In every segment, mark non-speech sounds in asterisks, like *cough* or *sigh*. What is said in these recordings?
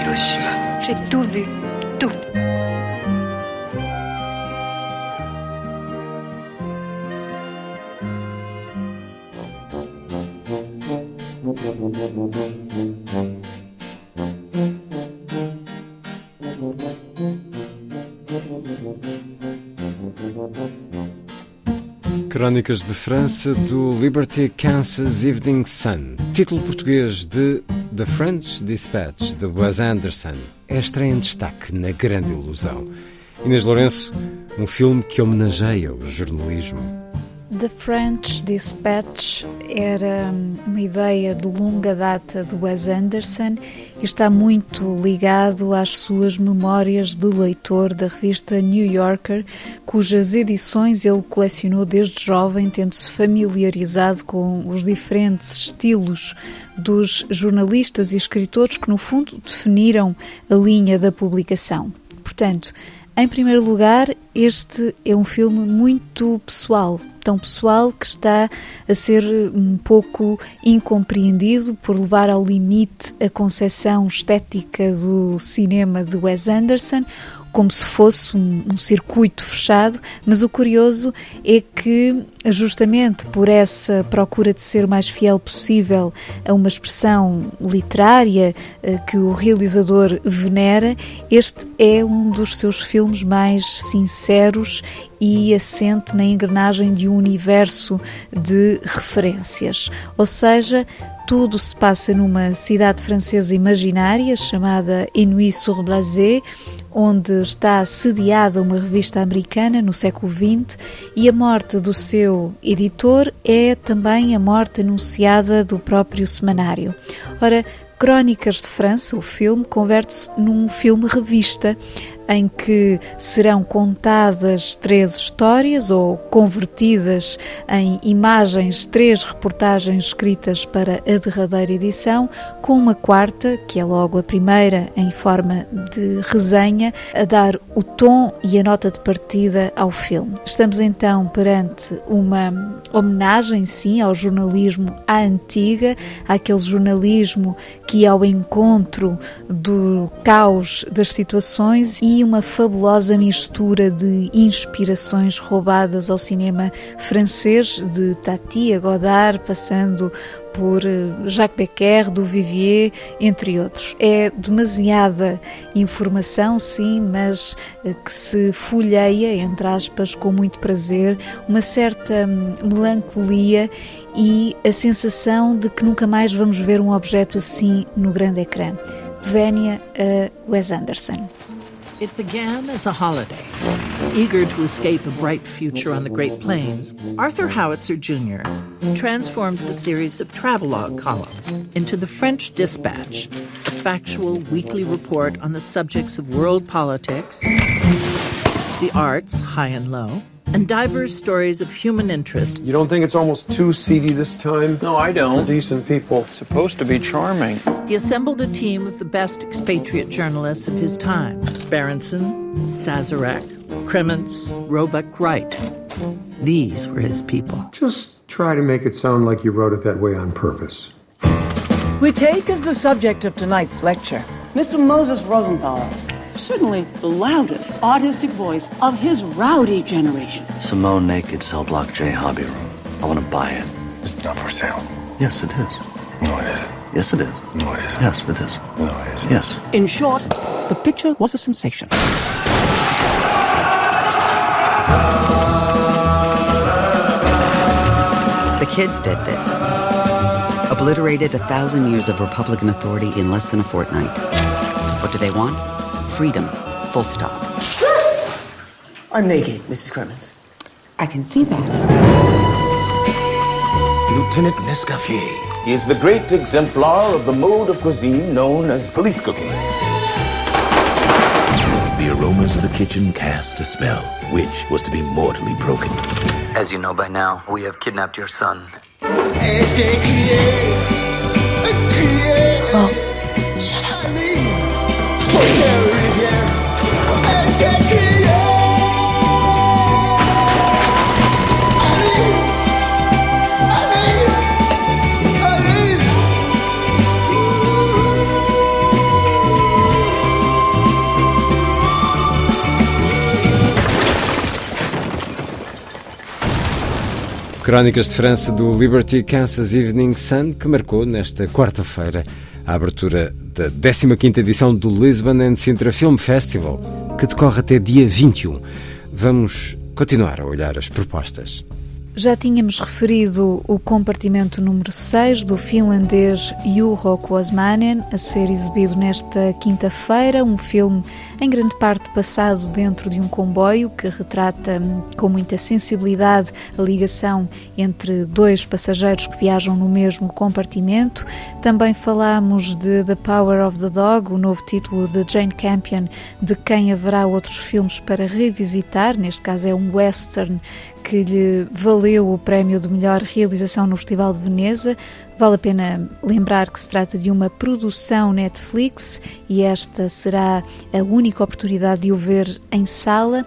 Hiroshima. J'ai tout vu. Tout. Crónicas de França do Liberty Kansas Evening Sun. Título português de The French Dispatch, de Wes Anderson. É estreia em destaque na Grande Ilusão. Inês Lourenço, um filme que homenageia o jornalismo. The French Dispatch era hum, uma ideia de longa data de Wes Anderson e está muito ligado às suas memórias de leitor da revista New Yorker, cujas edições ele colecionou desde jovem, tendo-se familiarizado com os diferentes estilos dos jornalistas e escritores que, no fundo, definiram a linha da publicação. Portanto, em primeiro lugar, este é um filme muito pessoal, tão pessoal que está a ser um pouco incompreendido por levar ao limite a concepção estética do cinema de Wes Anderson, como se fosse um, um, circuito fechado, mas o curioso é que, justamente por essa procura de ser o mais fiel possível a uma expressão literária eh, que o realizador venera, este é um dos seus filmes mais sinceros e assente na engrenagem de um universo de referências. Ou seja, tudo se passa numa cidade francesa imaginária chamada Inuit-sur-Blasé, onde está sediada uma revista americana no século XX e a morte do seu editor é também a morte anunciada do próprio semanário. Ora, Crónicas de França, o filme, converte-se num filme revista em que serão contadas três histórias ou convertidas em imagens, três reportagens escritas para a derradeira edição, com uma quarta, que é logo a primeira em forma de resenha, a dar o tom e a nota de partida ao filme. Estamos então perante uma homenagem, sim, ao jornalismo à antiga, àquele jornalismo que ia ao encontro do caos das situações e uma fabulosa mistura de inspirações roubadas ao cinema francês, de Tati a Godard, passando por Jacques Becker, do Vivier, entre outros. É demasiada informação, sim, mas que se folheia, entre aspas, com muito prazer, uma certa melancolia e a sensação de que nunca mais vamos ver um objeto assim no grande ecrã. Vénia a Wes Anderson. It began as a holiday. Eager to escape a bright future on the Great Plains, Arthur Howitzer Jr. transformed the series of travelogue columns into the French Dispatch, a factual weekly report on the subjects of world politics, the arts, high and low, and diverse stories of human interest. You don't think it's almost too seedy this time? No, I don't. For decent people. It's supposed to be charming. He assembled a team of the best expatriate journalists of his time Berenson, Sazerac, Kremens, Roebuck Wright. These were his people. Just try to make it sound like you wrote it that way on purpose. We take as the subject of tonight's lecture Mr. Moses Rosenthal, certainly the loudest artistic voice of his rowdy generation. Simone Naked Cell Block J Hobby Room. I want to buy it. It's not for sale. Yes, it is. No, it isn't. Yes, it is. No, it isn't. Yes, it is. No, it isn't. Yes. In short, the picture was a sensation. The kids did this. Obliterated a thousand years of Republican authority in less than a fortnight. What do they want? Freedom. Full stop. *gasps* I'm naked, Mrs. Cremens. I can see that. Lieutenant Nescaffier. He is the great exemplar of the mode of cuisine known as police cooking. The aromas of the kitchen cast a spell, which was to be mortally broken. As you know by now, we have kidnapped your son. Oh, shut up. Crónicas de França do Liberty Kansas Evening Sun, que marcou nesta quarta-feira a abertura da 15ª edição do Lisbon and Sintra Film Festival, que decorre até dia 21. Vamos continuar a olhar as propostas. Já tínhamos referido o compartimento número 6 do finlandês Juho Kuosmanen, a ser exibido nesta quinta-feira, um filme em grande parte passado dentro de um comboio que retrata com muita sensibilidade a ligação entre dois passageiros que viajam no mesmo compartimento. Também falámos de The Power of the Dog, o novo título de Jane Campion, de quem haverá outros filmes para revisitar, neste caso é um western que lhe valeu o prémio de melhor realização no Festival de Veneza. Vale a pena lembrar que se trata de uma produção Netflix e esta será a única oportunidade de o ver em sala.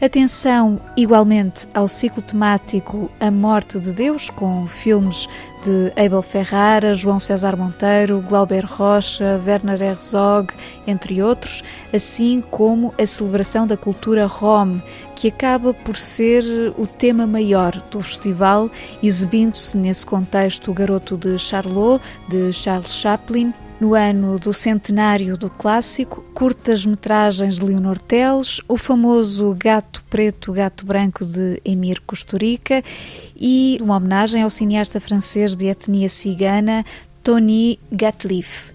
Atenção igualmente ao ciclo temático A Morte de Deus, com filmes de Abel Ferrara, João César Monteiro, Glauber Rocha, Werner Herzog, entre outros, assim como a celebração da cultura rom, que acaba por ser o tema maior do festival, exibindo-se nesse contexto o Garoto de Charlot, de Charles Chaplin, no ano do centenário do clássico, curtas-metragens de Leonor Teles, o famoso Gato Preto, Gato Branco de Emir Kusturica e uma homenagem ao cineasta francês de etnia cigana Tony Gatliff.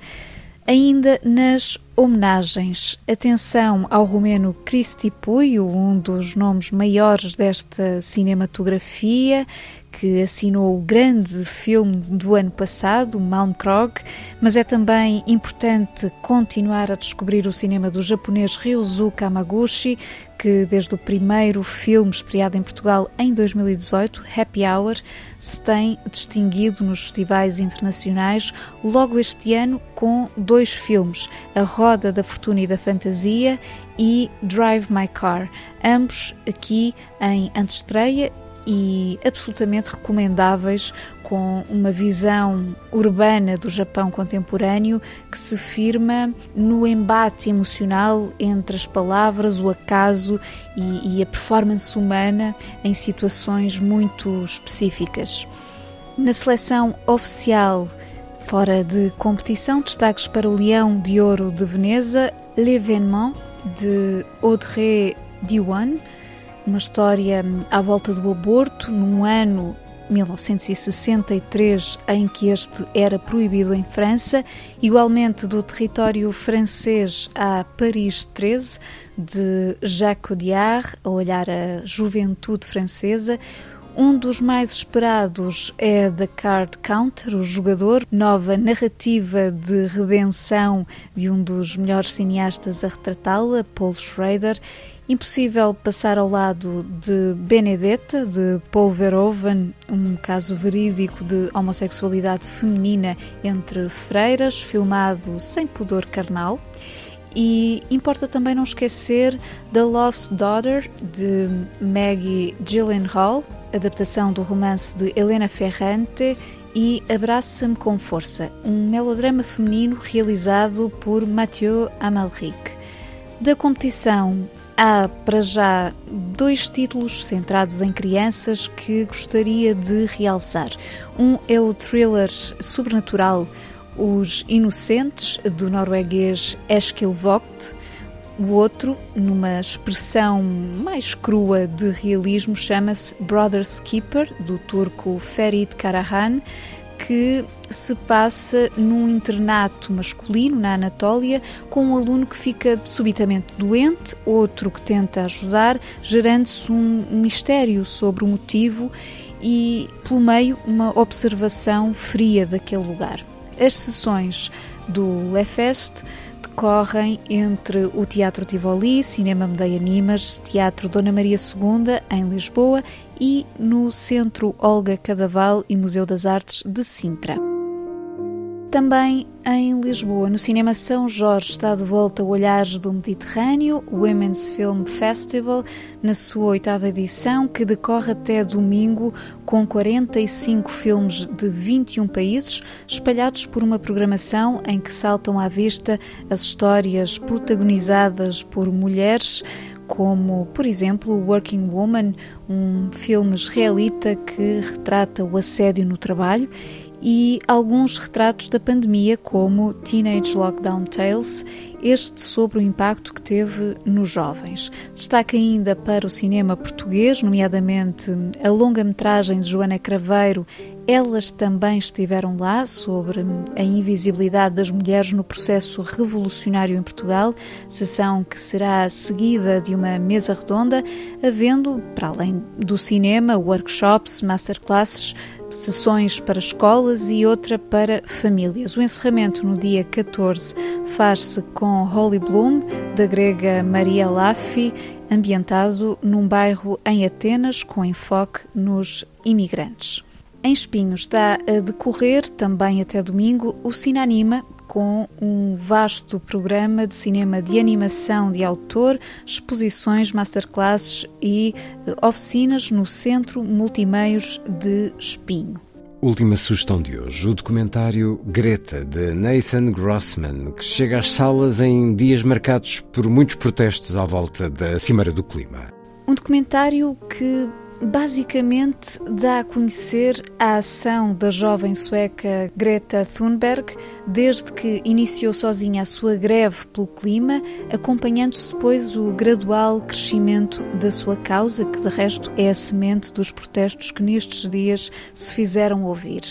Ainda nas homenagens, atenção ao romeno Cristi Puio, um dos nomes maiores desta cinematografia, que assinou o grande filme do ano passado, Malmkrog, mas é também importante continuar a descobrir o cinema do japonês Ryozu Kamaguchi, que desde o primeiro filme estreado em Portugal em 2018, Happy Hour, se tem distinguido nos festivais internacionais, logo este ano com dois filmes, A Roda da Fortuna e da Fantasia e Drive My Car, ambos aqui em antestreia e absolutamente recomendáveis com uma visão urbana do Japão contemporâneo que se firma no embate emocional entre as palavras, o acaso e, e a performance humana em situações muito específicas. Na seleção oficial fora de competição, destaques para o Leão de Ouro de Veneza, L'événement de Audrey Diwan, uma história à volta do aborto num ano 1963, em que este era proibido em França, igualmente do território francês a Paris 13, de Jacques Audiard, a olhar a juventude francesa. Um dos mais esperados é The Card Counter, o jogador, nova narrativa de redenção de um dos melhores cineastas a retratá-la, Paul Schrader, Impossível passar ao lado de Benedetta, de Paul Verhoeven, um caso verídico de homossexualidade feminina entre freiras, filmado sem pudor carnal. E importa também não esquecer The Lost Daughter, de Maggie Gyllenhaal, adaptação do romance de Helena Ferrante, e Abraça-me com Força, um melodrama feminino realizado por Mathieu Amalric. Da competição Há, para já, dois títulos centrados em crianças que gostaria de realçar. Um é o thriller sobrenatural Os Inocentes, do norueguês Eskil Vogt. O outro, numa expressão mais crua de realismo, chama-se Brother Keeper, do turco Ferit Karahan que se passa num internato masculino na Anatólia, com um aluno que fica subitamente doente, outro que tenta ajudar, gerando-se um mistério sobre o motivo e, pelo meio, uma observação fria daquele lugar. As sessões do Le Fest decorrem entre o Teatro Tivoli, Cinema Medeia Nimas, Teatro Dona Maria II, em Lisboa, e no Centro Olga Cadaval e Museu das Artes de Sintra. Também em Lisboa, no Cinema São Jorge, está de volta o Olhares do Mediterrâneo, o Women's Film Festival, na sua oitava edição, que decorre até domingo, com 45 filmes de 21 países, espalhados por uma programação em que saltam à vista as histórias protagonizadas por mulheres como, por exemplo, Working Woman, um filme israelita que retrata o assédio no trabalho, e alguns retratos da pandemia, como Teenage Lockdown Tales, este sobre o impacto que teve nos jovens. Destaca ainda para o cinema português, nomeadamente a longa-metragem de Joana Craveiro elas também estiveram lá sobre a invisibilidade das mulheres no processo revolucionário em Portugal, sessão que será seguida de uma mesa redonda, havendo, para além do cinema, workshops, masterclasses, sessões para escolas e outra para famílias. O encerramento no dia 14 faz-se com Holy Bloom, da grega Maria Laffi, ambientado num bairro em Atenas com enfoque nos imigrantes. Em Espinhos está a decorrer, também até domingo, o Cinanima, com um vasto programa de cinema de animação de autor, exposições, masterclasses e eh, oficinas no Centro Multimeios de Espinho. Última sugestão de hoje, o documentário Greta, de Nathan Grossman, que chega às salas em dias marcados por muitos protestos à volta da Cimeira do Clima. Um documentário que basicamente dá a conhecer a ação da jovem sueca Greta Thunberg desde que iniciou sozinha a sua greve pelo clima, acompanhando-se depois o gradual crescimento da sua causa, que de resto é a semente dos protestos que nestes dias se fizeram ouvir.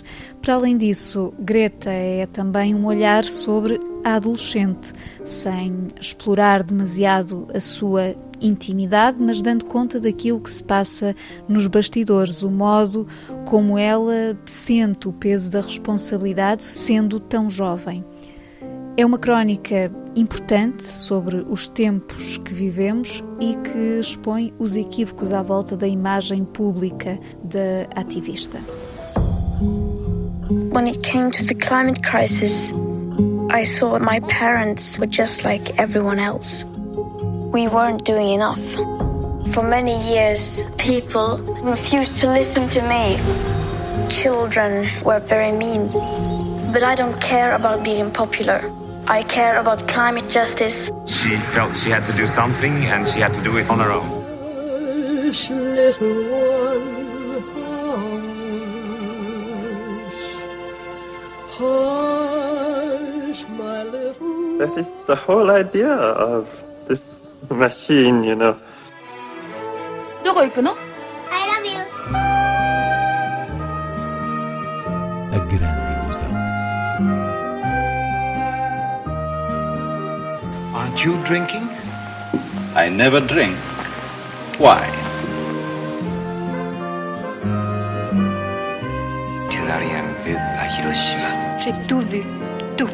Para além disso, Greta é também um olhar sobre a adolescente, sem explorar demasiado a sua intimidade, mas dando conta daquilo que se passa nos bastidores, o modo como ela sente o peso da responsabilidade sendo tão jovem. É uma crónica importante sobre os tempos que vivemos e que expõe os equívocos à volta da imagem pública da ativista. When it came to the climate crisis, I saw my parents were just like everyone else. We weren't doing enough. For many years, people refused to listen to me. Children were very mean. But I don't care about being popular. I care about climate justice. She felt she had to do something and she had to do it on her own. Hush, little one, hush. Hush, my little That is the whole idea of this machine, you know. どこ行くの I love you. A grande ilusão. Aren't you drinking? I never drink. Why? Tu n'as rien vu à Hiroshima. J'ai tout vu. Tout.